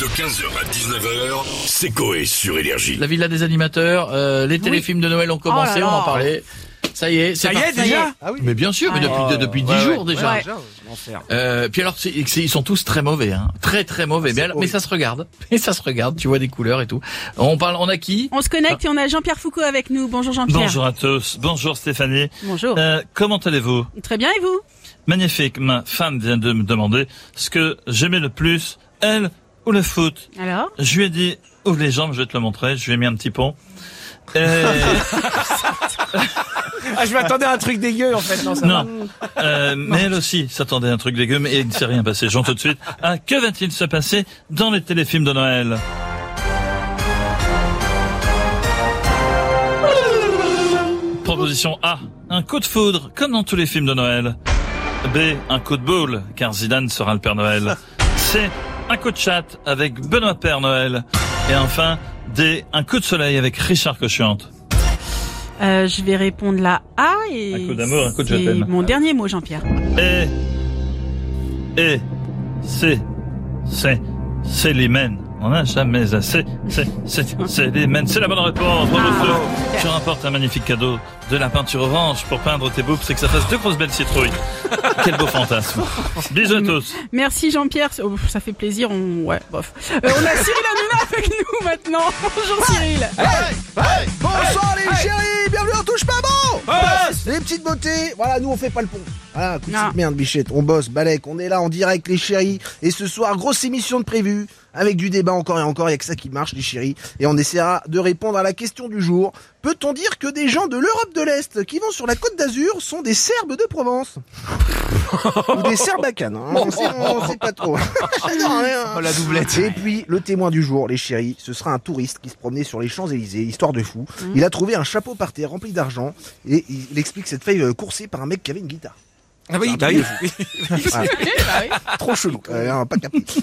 De 15h à 19h, c'est Coé sur Énergie. La villa des animateurs, euh, les téléfilms de Noël ont commencé, Oh là on en parlait. Ça y est, c'est Ça y est déjà Mais bien sûr, mais Ouais. depuis depuis dix Ouais, jours ouais. déjà. Ouais. Euh, puis alors, c'est- c'est- ils sont tous très mauvais, hein. très très mauvais. Mais, alors- mais ça se regarde, et ça se regarde. Tu vois des couleurs et tout. On parle, on a qui On se connecte et on a Jean-Pierre Foucault avec nous. Bonjour Jean-Pierre. Bonjour à tous, bonjour Stéphanie. Bonjour. Euh, comment allez-vous? Très bien et vous? Magnifique, ma femme vient de me demander ce que j'aimais le plus, elle ou le foot. Alors? Je lui ai dit, ouvre les jambes, je vais te le montrer, je lui ai mis un petit pont. Et... Ah, je m'attendais à un truc dégueu en fait. Non, ça va. non, Euh, mais elle aussi s'attendait à un truc dégueu, mais il ne s'est rien passé. Jean tout de suite. Ah, que va-t-il se passer dans les téléfilms de Noël? Proposition A. Un coup de foudre, comme dans tous les films de Noël. B. Un coup de boule, car Zidane sera le Père Noël. C. Un coup de chat avec Benoît Père Noël. Et enfin, D. Un coup de soleil avec Richard Cochiante. euh, Je vais répondre la A et Un coup d'amour, un coup de je mon dernier mot Jean-Pierre. Et, et, c'est, c'est, c'est l'hymen. On n'a jamais assez. C'est, c'est, c'est l'hymen. C'est la bonne réponse. Bravo, Ah. Tu remportes un magnifique cadeau. De la peinture orange pour peindre tes boobs, c'est que ça fasse deux grosses belles citrouilles. Quel beau fantasme. Bisous à tous. Merci Jean-Pierre, Oh, ça fait plaisir. On... Ouais, bof. Euh, on a Cyril Hanouna avec nous maintenant. Bonjour Cyril. Hey, bonsoir les chéris, Les petites beautés, voilà, nous on fait pas le pont. Voilà, coup de petite merde, bichette, on bosse, balèque, on est là en direct les chéris. Et ce soir, grosse émission de prévue, avec du débat encore et encore, il y a que ça qui marche les chéris. Et on essaiera de répondre à la question du jour. Peut-on dire que des gens de l'Europe de l'Est qui vont sur la côte d'Azur sont des Serbes de Provence Ou des Serbacanes, hein, on, sait, on sait pas trop. Hein. Oh la doublette. Et puis, le témoin du jour, les chéris, ce sera un touriste qui se promenait sur les Champs-Élysées, histoire de fou. Il a trouvé un chapeau par terre rempli d'argent et il explique cette feuille euh, coursée par un mec qui avait une guitare. Ah oui, bah oui. Trop chelou. Euh, pas.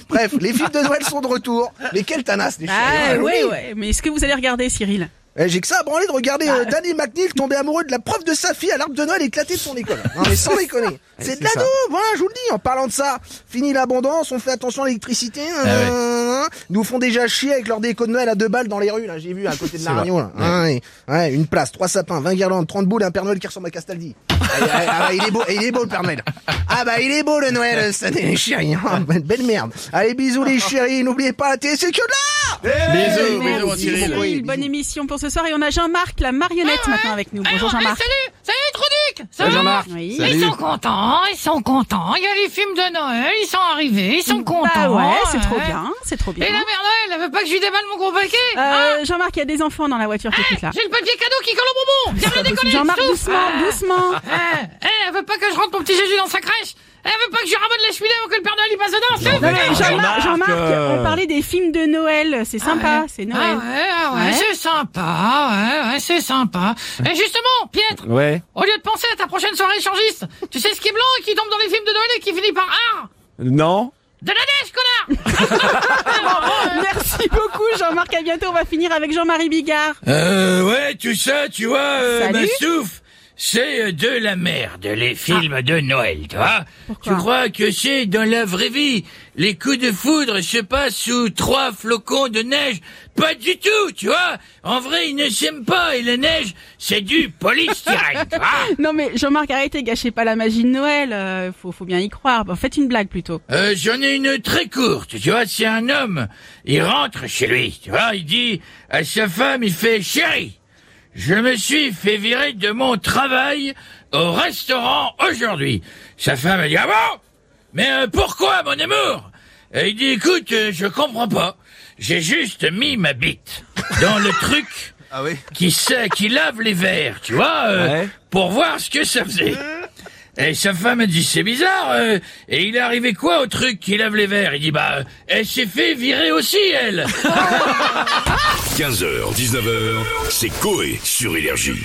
Bref, les films de Noël sont de retour. Mais quel tanas, les chéris. Ah hein, ouais oui. ouais. Mais est-ce que vous allez regarder Cyril? Eh, J'ai que ça à branler de regarder euh, Danny McNeil tomber amoureux de la prof de sa fille à l'arbre de Noël éclaté de son école. Non mais sans déconner. C'est de la ça. daube, je vous le dis. En parlant de ça, fini l'abondance, on fait attention à l'électricité. hein, hein, Nous font déjà chier avec leur déco de Noël à deux balles dans les rues, là, j'ai vu, à côté de la radio, là. Hein, ouais, une place, trois sapins, 20 guirlandes, 30 boules et un Père Noël qui ressemble à Castaldi. Ah, ah, ah, bah, il est beau, il est beau le Père Noël. Ah bah il est beau le Noël cette année, les chéris. hein. Belle belle merde. Allez bisous les chéris, n'oubliez pas la télé, c'est que de là Bisous, bisous, Cyril. Bonne émission pour ce soir et on a Jean-Marc la marionnette maintenant avec nous. Bonjour Jean-Marc. Salut, salut Ça Salut, Jean-Marc. Oui. Ils sont contents, ils sont contents. Il y a les films de Noël, ils sont arrivés, ils sont contents. Bah ouais, c'est trop ouais. bien, c'est trop bien. Et la mère Noël, elle veut pas que je lui déballe mon gros paquet hein Euh, Jean-Marc, il y a des enfants dans la voiture qui écoutent là. J'ai le papier cadeau qui colle au bonbon Viens me déconner, Jean-Marc, doucement, Ah. doucement. Eh, eh, elle veut pas que je rentre mon petit Jésus dans sa crèche Elle veut pas que je ramène la cheminée avant que le Père Noël y passe dedans Jean-Marc, euh, on parlait des films de Noël, c'est sympa, c'est Ah Noël. ouais, ah ouais, Ouais. c'est sympa, ouais, ouais, c'est sympa. Et justement, Pietre, Ouais. au lieu de penser à ta prochaine soirée échangiste, tu sais ce qui est blanc et qui tombe dans les films de Noël et qui finit par art? Non. De la neige, connard Merci beaucoup Jean-Marc, à bientôt, on va finir avec Jean-Marie Bigard. Euh, ouais, tout ça, tu vois, euh, ma souffle, c'est euh, de la merde, les films de Noël, tu vois. Pourquoi tu crois que c'est dans la vraie vie? Les coups de foudre se passent sous trois flocons de neige Pas du tout, tu vois. En vrai, ils ne s'aiment pas et la neige, c'est du polystyrène, tu vois. Non mais Jean-Marc, arrêtez, gâchez pas la magie de Noël, euh, faut, faut bien y croire. Bon, faites une blague plutôt. Euh, J'en ai une très courte, tu vois, c'est un homme. Il rentre chez lui, tu vois, il dit à sa femme, il fait chérie, je me suis fait virer de mon travail au restaurant aujourd'hui. Sa femme a dit ah bon? Mais euh, pourquoi mon amour? Et il dit écoute, euh, je comprends pas. J'ai juste mis ma bite dans le truc Ah oui. qui sait, qui lave les verres, tu vois, euh, Ouais. pour voir ce que ça faisait. Et sa femme a dit c'est bizarre. euh, et il est arrivé quoi au truc qui lave les verres? Il dit bah euh, elle s'est fait virer aussi elle. 15h, 19h, c'est Coé sur Énergie.